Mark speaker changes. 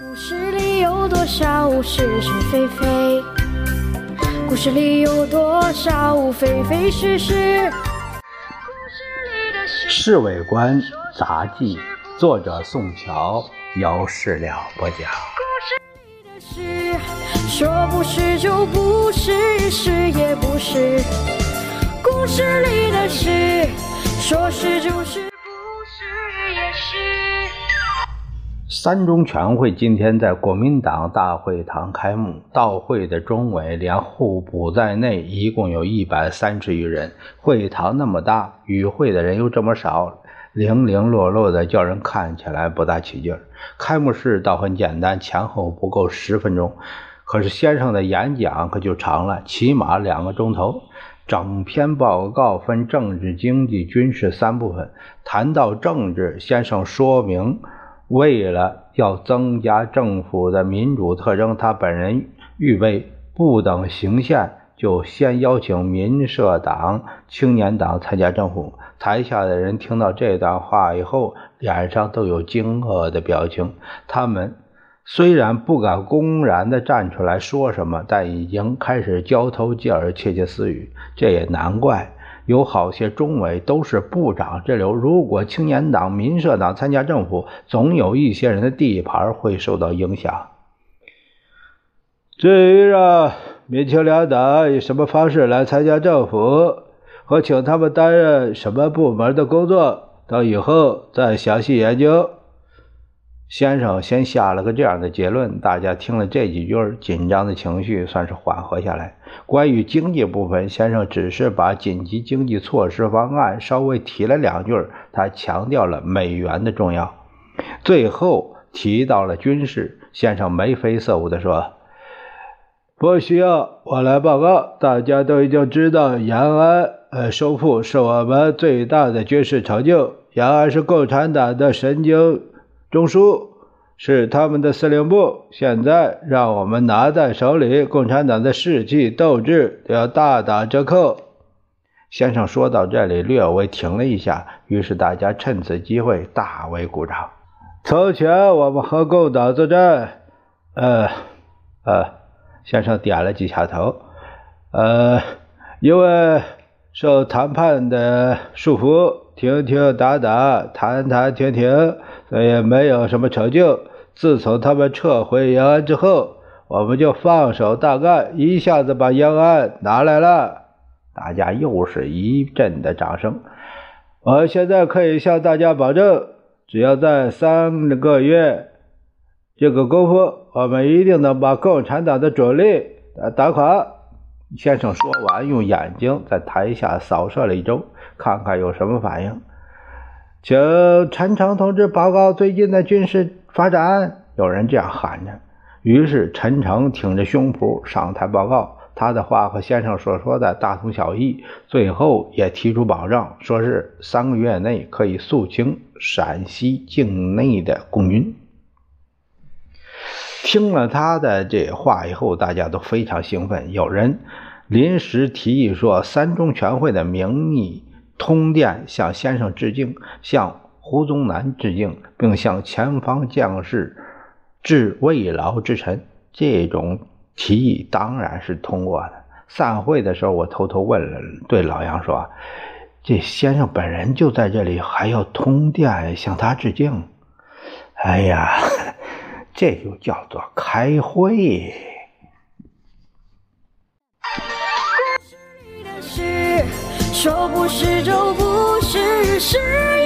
Speaker 1: 故事里有多少是是非非？故事里有多少非非是是？
Speaker 2: 《侍卫官杂记》作者宋乔，有事了不讲。
Speaker 1: 故事里的事，说不是就不是，是也不是。故事里的事，说是就是，不是也是。
Speaker 2: 三中全会今天在国民党大会堂开幕，到会的中委连候补在内，一共有一百三十余人。会堂那么大，与会的人又这么少，零零落落的，叫人看起来不大起劲儿。开幕式倒很简单，前后不够十分钟，可是先生的演讲可就长了，起码两个钟头。整篇报告分政治、经济、军事三部分，谈到政治，先生说明。为了要增加政府的民主特征，他本人预备不等行宪，就先邀请民社党、青年党参加政府。台下的人听到这段话以后，脸上都有惊愕的表情。他们虽然不敢公然的站出来说什么，但已经开始交头接耳、窃窃私语。这也难怪。有好些中委都是部长之流，如果青年党、民社党参加政府，总有一些人的地盘会受到影响。至于让民青两党以什么方式来参加政府，和请他们担任什么部门的工作，等以后再详细研究。先生先下了个这样的结论，大家听了这几句，紧张的情绪算是缓和下来。关于经济部分，先生只是把紧急经济措施方案稍微提了两句，他强调了美元的重要。最后提到了军事，先生眉飞色舞地说：“不需要我来报告，大家都已经知道，延安呃收复是我们最大的军事成就。延安是共产党的神经。”中枢是他们的司令部，现在让我们拿在手里，共产党的士气斗志都要大打折扣。先生说到这里，略微停了一下，于是大家趁此机会大为鼓掌。从前我们和共党作战，呃，呃，先生点了几下头，呃，因为受谈判的束缚，停停打打，谈谈停停。所以没有什么成就。自从他们撤回延安之后，我们就放手大干，一下子把延安拿来了。大家又是一阵的掌声。我现在可以向大家保证，只要在三个月这个功夫，我们一定能把共产党的主力打垮。先生说完，用眼睛在台下扫射了一周，看看有什么反应。请陈诚同志报告最近的军事发展。有人这样喊着。于是陈诚挺着胸脯上台报告，他的话和先生所说的大同小异。最后也提出保证，说是三个月内可以肃清陕西境内的共军。听了他的这话以后，大家都非常兴奋。有人临时提议说，三中全会的名义。通电向先生致敬，向胡宗南致敬，并向前方将士致慰劳之臣。这种提议当然是通过的。散会的时候，我偷偷问了，对老杨说：“这先生本人就在这里，还要通电向他致敬？”哎呀，这就叫做开会。
Speaker 1: 说不是就不是，是。